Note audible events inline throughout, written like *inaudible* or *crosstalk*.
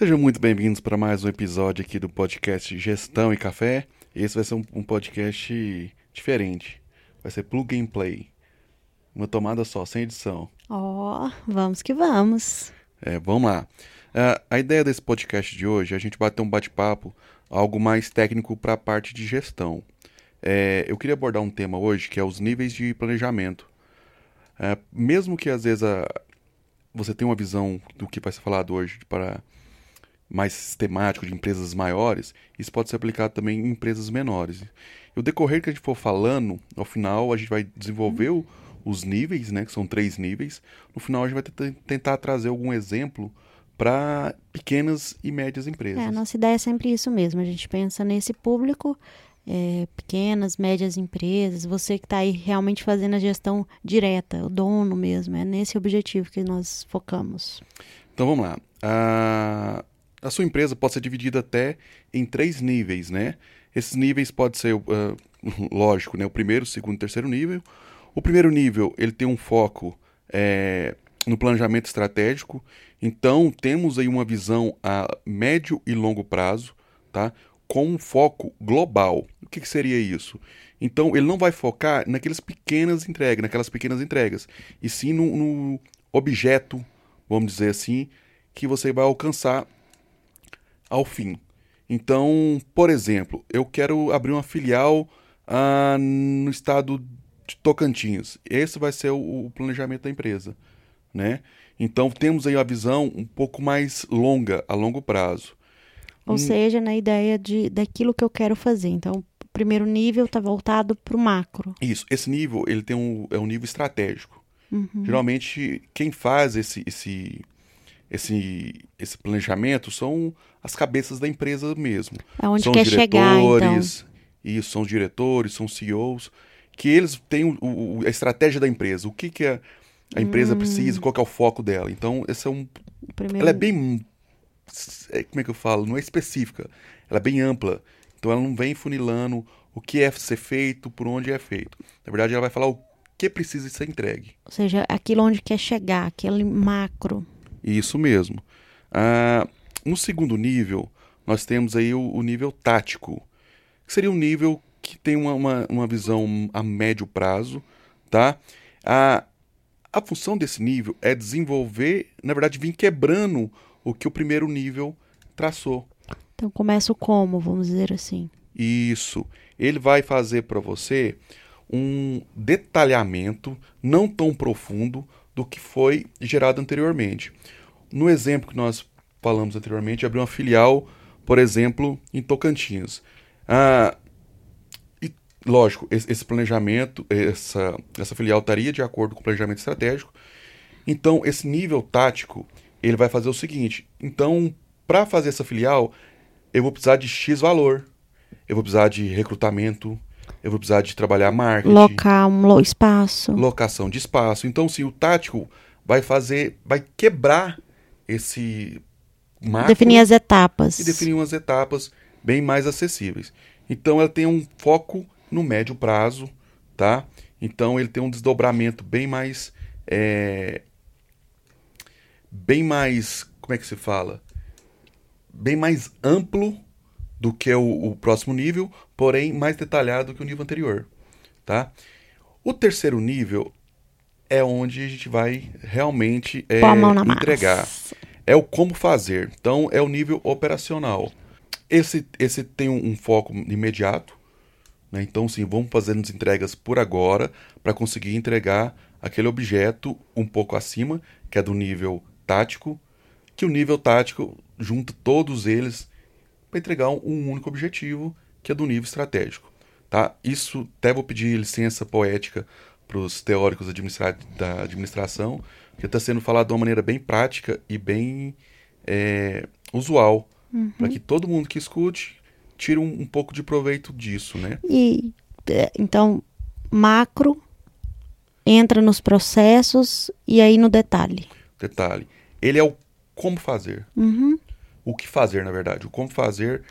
Sejam muito bem-vindos para mais um episódio aqui do podcast Gestão e Café. Esse vai ser um, um podcast diferente. Vai ser plug and play. Uma tomada só, sem edição. Ó, oh, vamos que vamos. É, vamos lá. Uh, a ideia desse podcast de hoje é a gente bater um bate-papo, algo mais técnico para a parte de gestão. É, eu queria abordar um tema hoje que é os níveis de planejamento. É, mesmo que às vezes a, você tenha uma visão do que vai ser falado hoje para mais sistemático de empresas maiores, isso pode ser aplicado também em empresas menores. E o decorrer que a gente for falando, ao final a gente vai desenvolver o, os níveis, né, que são três níveis. No final a gente vai tentar trazer algum exemplo para pequenas e médias empresas. É, a nossa ideia é sempre isso mesmo. A gente pensa nesse público, é, pequenas, médias empresas, você que está aí realmente fazendo a gestão direta, o dono mesmo. É nesse objetivo que nós focamos. Então vamos lá. A, a sua empresa pode ser dividida até em três níveis, né? Esses níveis podem ser, uh, *laughs* lógico, né? O primeiro, o segundo e o terceiro nível. O primeiro nível, ele tem um foco é, no planejamento estratégico. Então, temos aí uma visão a médio e longo prazo, tá? Com um foco global. O que, que seria isso? Então, ele não vai focar naquelas pequenas entregas, naquelas pequenas entregas, e sim no, no objeto, vamos dizer assim, que você vai alcançar ao fim. Então, por exemplo, eu quero abrir uma filial ah, no estado de Tocantins. Esse vai ser o, o, planejamento da empresa, né? Então temos aí a visão um pouco mais longa, a longo prazo. Ou hum. seja, na ideia de daquilo que eu quero fazer. Então, o primeiro nível está voltado para o macro. Isso. Esse nível ele tem um é um nível estratégico. Uhum. Geralmente quem faz esse esse esse, esse planejamento são as cabeças da empresa mesmo. Aonde são quer chegar, então. Isso, são os diretores, são CEOs, que eles têm o, o, a estratégia da empresa, o que, que a, a empresa hum. precisa, qual é o foco dela. Então, esse é um... Primeiro... Ela é bem... É, como é que eu falo? Não é específica, ela é bem ampla. Então, ela não vem funilando o que é ser feito, por onde é feito. Na verdade, ela vai falar o que precisa ser entregue. Ou seja, aquilo onde quer chegar, aquele macro. Isso mesmo. Ah, no segundo nível, nós temos aí o, o, nível tático, que seria um nível que tem uma, uma, uma visão a médio prazo, tá? A, a função desse nível é desenvolver, na verdade, vir quebrando o que o primeiro nível traçou. Então começa como, vamos dizer assim. Isso. Ele vai fazer para você um detalhamento não tão profundo do que foi gerado anteriormente. No exemplo que nós falamos anteriormente, abrir uma filial, por exemplo, em Tocantins. Ah, e, lógico, esse, esse planejamento, essa, essa filial estaria de acordo com o planejamento estratégico. Então, esse nível tático, ele vai fazer o seguinte. Então, para fazer essa filial, eu vou precisar de X valor. Eu vou precisar de recrutamento, eu vou precisar de trabalhar marketing. Locar um espaço. Locação de espaço. Então, sim, o tático vai fazer, vai quebrar esse macro. Definir as etapas. E definir umas etapas bem mais acessíveis. Então, ela tem um foco no médio prazo, tá? Então, ele tem um desdobramento bem mais. É, bem mais. Como é que se fala? Bem mais amplo do que o, o próximo nível, porém mais detalhado que o nível anterior, tá? O terceiro nível é onde a gente vai realmente é, entregar. Massa. É o como fazer. Então é o nível operacional. Esse, esse tem um, um foco imediato. Né? Então, sim, vamos fazendo as entregas por agora para conseguir entregar aquele objeto um pouco acima, que é do nível tático, que o nível tático junta todos eles para entregar um, único objetivo, que é do nível estratégico. Tá? Isso até vou pedir licença poética para os teóricos administra da administração, que está sendo falado de uma maneira bem prática e bem é, usual, uhum. para que todo mundo que escute tire um, um, pouco de proveito disso, né? E é, então macro entra nos processos e aí no detalhe. Detalhe. Ele é o como fazer. Uhum o que fazer, na verdade. O como fazer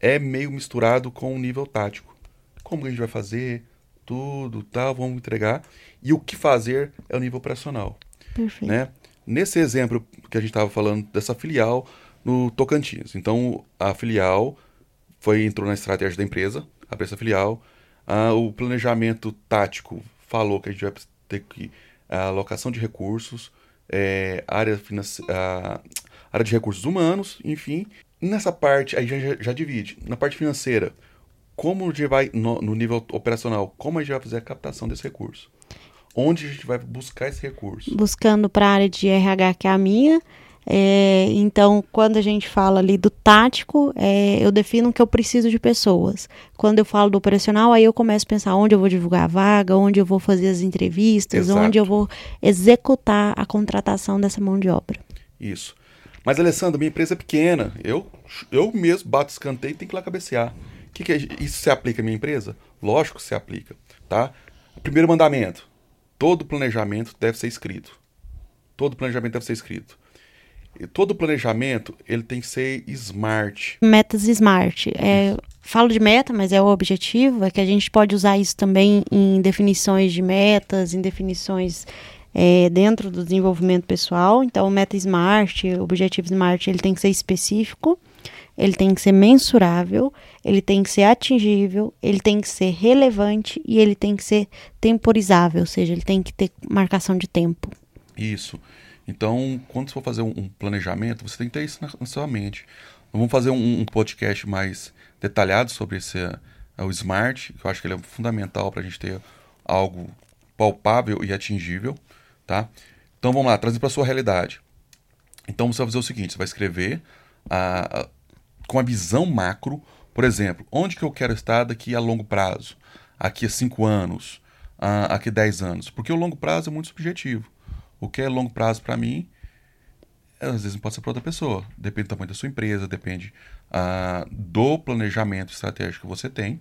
é meio misturado com o nível tático. Como a gente vai fazer, tudo, tal, vamos entregar. E o que fazer é o nível operacional. Perfeito. Né? Nesse exemplo que a gente estava falando dessa filial, no Tocantins. Então a filial foi entrou na estratégia da empresa, a essa filial. Ah, o planejamento tático falou que a gente vai ter que a alocação de recursos, é, área, a, área de recursos humanos, enfim. Nessa parte, aí já, já divide. Na parte financeira, como a gente vai, no, no, nível operacional, como a gente vai fazer a captação desse recurso? Onde a gente vai buscar esse recurso? Buscando para a área de RH, que é a minha, é, então, quando a gente fala ali do tático, é, eu defino que eu preciso de pessoas. Quando eu falo do operacional, aí eu começo a pensar onde eu vou divulgar a vaga, onde eu vou fazer as entrevistas, Exato. onde eu vou executar a contratação dessa mão de obra. Isso. Mas, Alessandro, minha empresa é pequena. Eu, eu mesmo bato escanteio e tenho que ir lá cabecear. Que que é, isso se aplica à minha empresa? Lógico que se aplica. Tá? Primeiro mandamento: todo planejamento deve ser escrito. Todo planejamento deve ser escrito todo planejamento ele tem que ser smart. Metas smart. É, falo de meta, mas é o objetivo, é que a gente pode usar isso também em definições de metas, em definições é, dentro do desenvolvimento pessoal. Então, meta smart, objetivo smart, ele tem que ser específico, ele tem que ser mensurável, ele tem que ser atingível, ele tem que ser relevante e ele tem que ser temporizável, ou seja, ele tem que ter marcação de tempo. Isso. Então, quando você for fazer um, planejamento, você tem que ter isso na, na sua mente. vamos fazer um, um, podcast mais detalhado sobre esse uh, o Smart, que eu acho que ele é fundamental para a gente ter algo palpável e atingível, tá? Então vamos lá, trazer para sua realidade. Então você vai fazer o seguinte, você vai escrever uh, uh, com a visão macro, por exemplo, onde que eu quero estar daqui a longo prazo, aqui a 5 anos, uh, aqui a 10 anos, porque o longo prazo é muito subjetivo. O que é longo prazo para mim, às vezes pode ser para outra pessoa. Depende do tamanho da sua empresa, depende uh, do planejamento estratégico que você tem.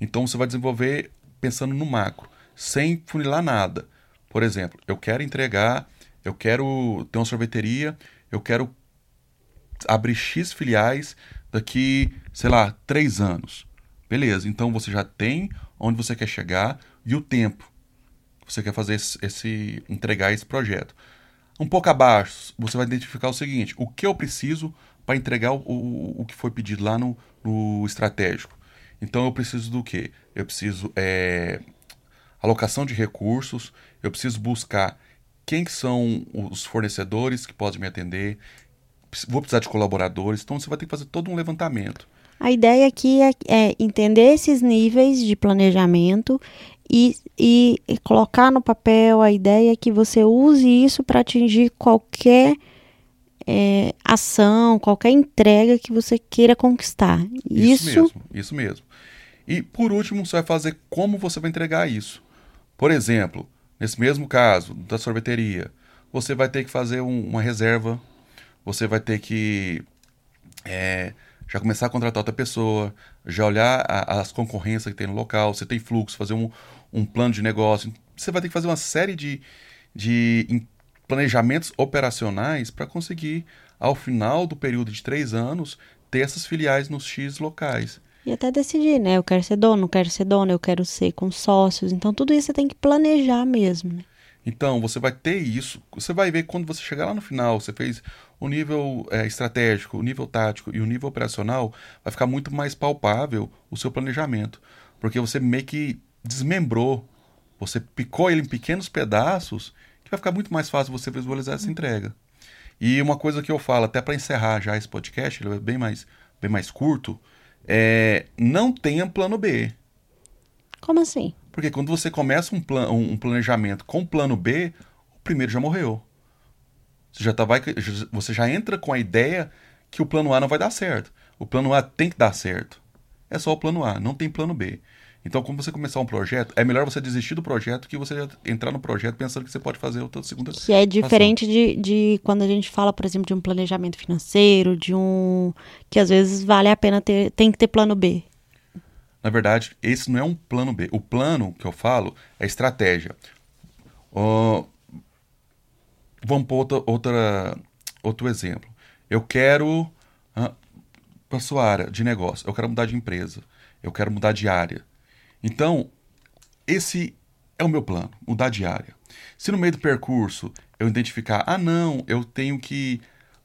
Então você vai desenvolver pensando no macro, sem funilar nada. Por exemplo, eu quero entregar, eu quero ter uma sorveteria, eu quero abrir X filiais daqui, sei lá, três anos. Beleza, então você já tem onde você quer chegar e o tempo você quer fazer esse, esse, entregar esse projeto. Um pouco abaixo, você vai identificar o seguinte: o que eu preciso para entregar o, o, o, que foi pedido lá no, no estratégico. Então eu preciso do que? Eu preciso é, alocação de recursos, eu preciso buscar quem são os fornecedores que podem me atender, vou precisar de colaboradores, então você vai ter que fazer todo um levantamento. A ideia aqui é, é entender esses níveis de planejamento e, e, e colocar no papel a ideia que você use isso para atingir qualquer é, ação, qualquer entrega que você queira conquistar. Isso, isso mesmo, isso mesmo. E por último, você vai fazer como você vai entregar isso. Por exemplo, nesse mesmo caso da sorveteria, você vai ter que fazer um, uma reserva, você vai ter que é, já começar a contratar outra pessoa, já olhar a, as concorrências que tem no local, você tem fluxo, fazer um, um plano de negócio. Você vai ter que fazer uma série de, de planejamentos operacionais para conseguir, ao final do período de três anos, ter essas filiais nos X locais. E até decidir, né? Eu quero ser dono, quero ser dono, eu quero ser com sócios. Então, tudo isso você tem que planejar mesmo. Né? Então, você vai ter isso. Você vai ver quando você chegar lá no final, você fez o nível é, estratégico, o nível tático e o nível operacional, vai ficar muito mais palpável o seu planejamento. Porque você meio que desmembrou, você picou ele em pequenos pedaços, que vai ficar muito mais fácil você visualizar essa entrega. E uma coisa que eu falo, até para encerrar já esse podcast, ele é bem mais, bem mais curto, é não tenha plano B. Como assim? Porque quando você começa um, plan, um planejamento com plano B, o primeiro já morreu. Você já, tá, vai, você já entra com a ideia que o plano A não vai dar certo. O plano A tem que dar certo. É só o plano A, não tem plano B. Então, quando você começar um projeto, é melhor você desistir do projeto que você entrar no projeto pensando que você pode fazer outra segunda. Que é diferente de, de quando a gente fala, por exemplo, de um planejamento financeiro, de um. que às vezes vale a pena ter. tem que ter plano B. Na verdade, esse não é um plano B. O plano que eu falo é estratégia. Uh, vamos para outra, outra, outro exemplo. Eu quero. Uh, para sua área de negócio, eu quero mudar de empresa, eu quero mudar de área então, esse é o meu plano, mudar de área. Se no meio do percurso eu identificar, ah, não, eu tenho que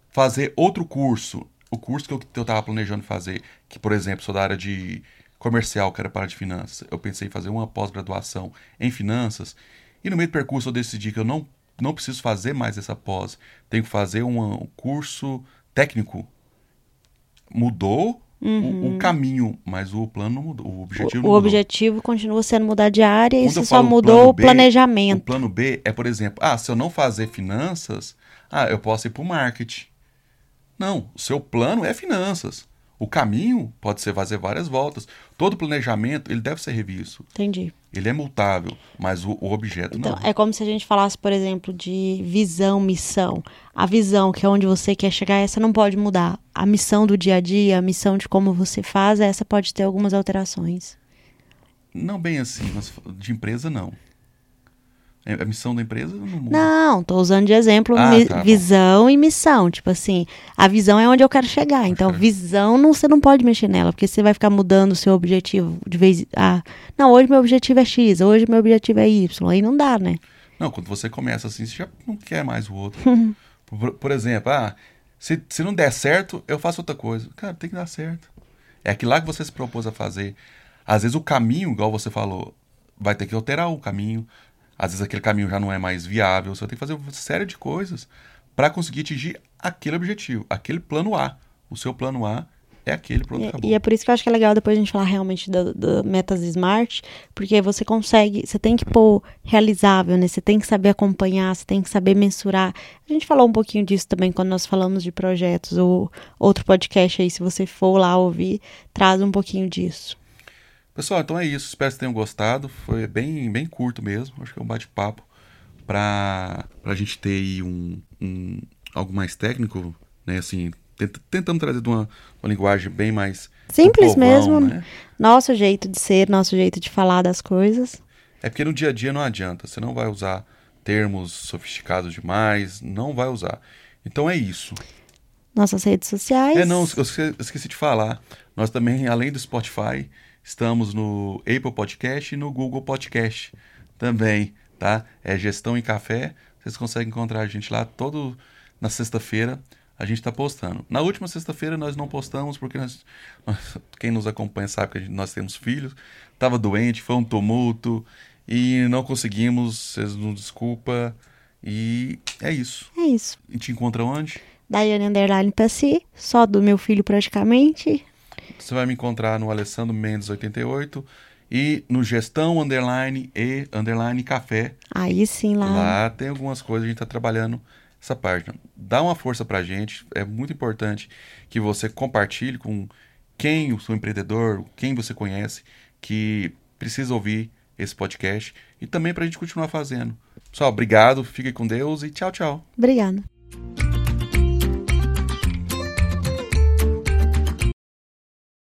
fazer outro curso. O curso que eu, que eu tava planejando fazer, que, por exemplo, sou da área de comercial, que era para de finanças. Eu pensei em fazer uma pós-graduação em finanças. E no meio do percurso eu decidi que eu não, não preciso fazer mais essa pós. Tenho que fazer um curso técnico. Mudou uhum. o, o, caminho, mas o plano não mudou. O objetivo, o, o objetivo continua sendo mudar de área Quando e você só mudou o B, planejamento. O plano B é, por exemplo, ah, se eu não fazer finanças, ah, eu posso ir para o marketing. Não, o seu plano é finanças. O caminho pode ser fazer várias voltas. Todo planejamento ele deve ser revisto. Entendi. Ele é multável, mas o, o objeto então, não. É como se a gente falasse, por exemplo, de visão, missão. A visão, que é onde você quer chegar, essa não pode mudar. A missão do dia a dia, a missão de como você faz, essa pode ter algumas alterações. Não bem assim, mas de empresa não. É, a missão da empresa não muda. Não, tô usando de exemplo ah, tá, visão bom. e missão. Tipo assim, a visão é onde eu quero chegar. Então, visão não, você não pode mexer nela, porque você vai ficar mudando o seu objetivo de vez. Ah, não, hoje meu objetivo é X, hoje meu objetivo é Y. Aí não dá, né? Não, quando você começa assim, você já não quer mais o outro. *laughs* por, por, exemplo, ah, se, se não der certo, eu faço outra coisa. Cara, tem que dar certo. É aquilo lá que você se propôs a fazer. Às vezes o caminho, igual você falou, vai ter que alterar o caminho, às vezes aquele caminho já não é mais viável, você tem que fazer uma série de coisas para conseguir atingir aquele objetivo, aquele plano A. O seu plano A é aquele, pronto, acabou. E é por isso que eu acho que é legal depois a gente falar realmente da, da metas smart, porque você consegue, você tem que pôr realizável, né? Você tem que saber acompanhar, você tem que saber mensurar. A gente falou um pouquinho disso também quando nós falamos de projetos, ou outro podcast aí, se você for lá ouvir, traz um pouquinho disso. Pessoal, então é isso. Espero que tenham gostado. Foi bem, bem curto mesmo. Acho que é um bate-papo para a gente ter aí um, um, algo mais técnico, né? Assim, tentando trazer de uma, uma linguagem bem mais simples povão, mesmo. Né? Nosso jeito de ser, nosso jeito de falar das coisas. É porque no dia a dia não adianta. Você não vai usar termos sofisticados demais, não vai usar. Então é isso. Nossas redes sociais. É, não, eu esqueci de falar. Nós também, além do Spotify, Estamos no Apple Podcast e no Google Podcast também, tá? É Gestão em Café. Vocês conseguem encontrar a gente lá todo na sexta-feira. A gente está postando. Na última sexta-feira nós não postamos porque nós, quem nos acompanha sabe que gente, nós temos filhos. Tava doente, foi um tumulto e não conseguimos. Vocês nos desculpa. E é isso. É isso. E te encontra onde? Daiane Underline Passi, só do meu filho praticamente. Você vai me encontrar no Alessandro Mendes 88 e no Gestão Underline e Underline Café. Aí sim, lá. Lá tem algumas coisas, a gente está trabalhando essa página. Dá uma força pra gente, é muito importante que você compartilhe com quem o seu empreendedor, quem você conhece, que precisa ouvir esse podcast e também para a gente continuar fazendo. Pessoal, obrigado, fique com Deus e tchau, tchau. Obrigado.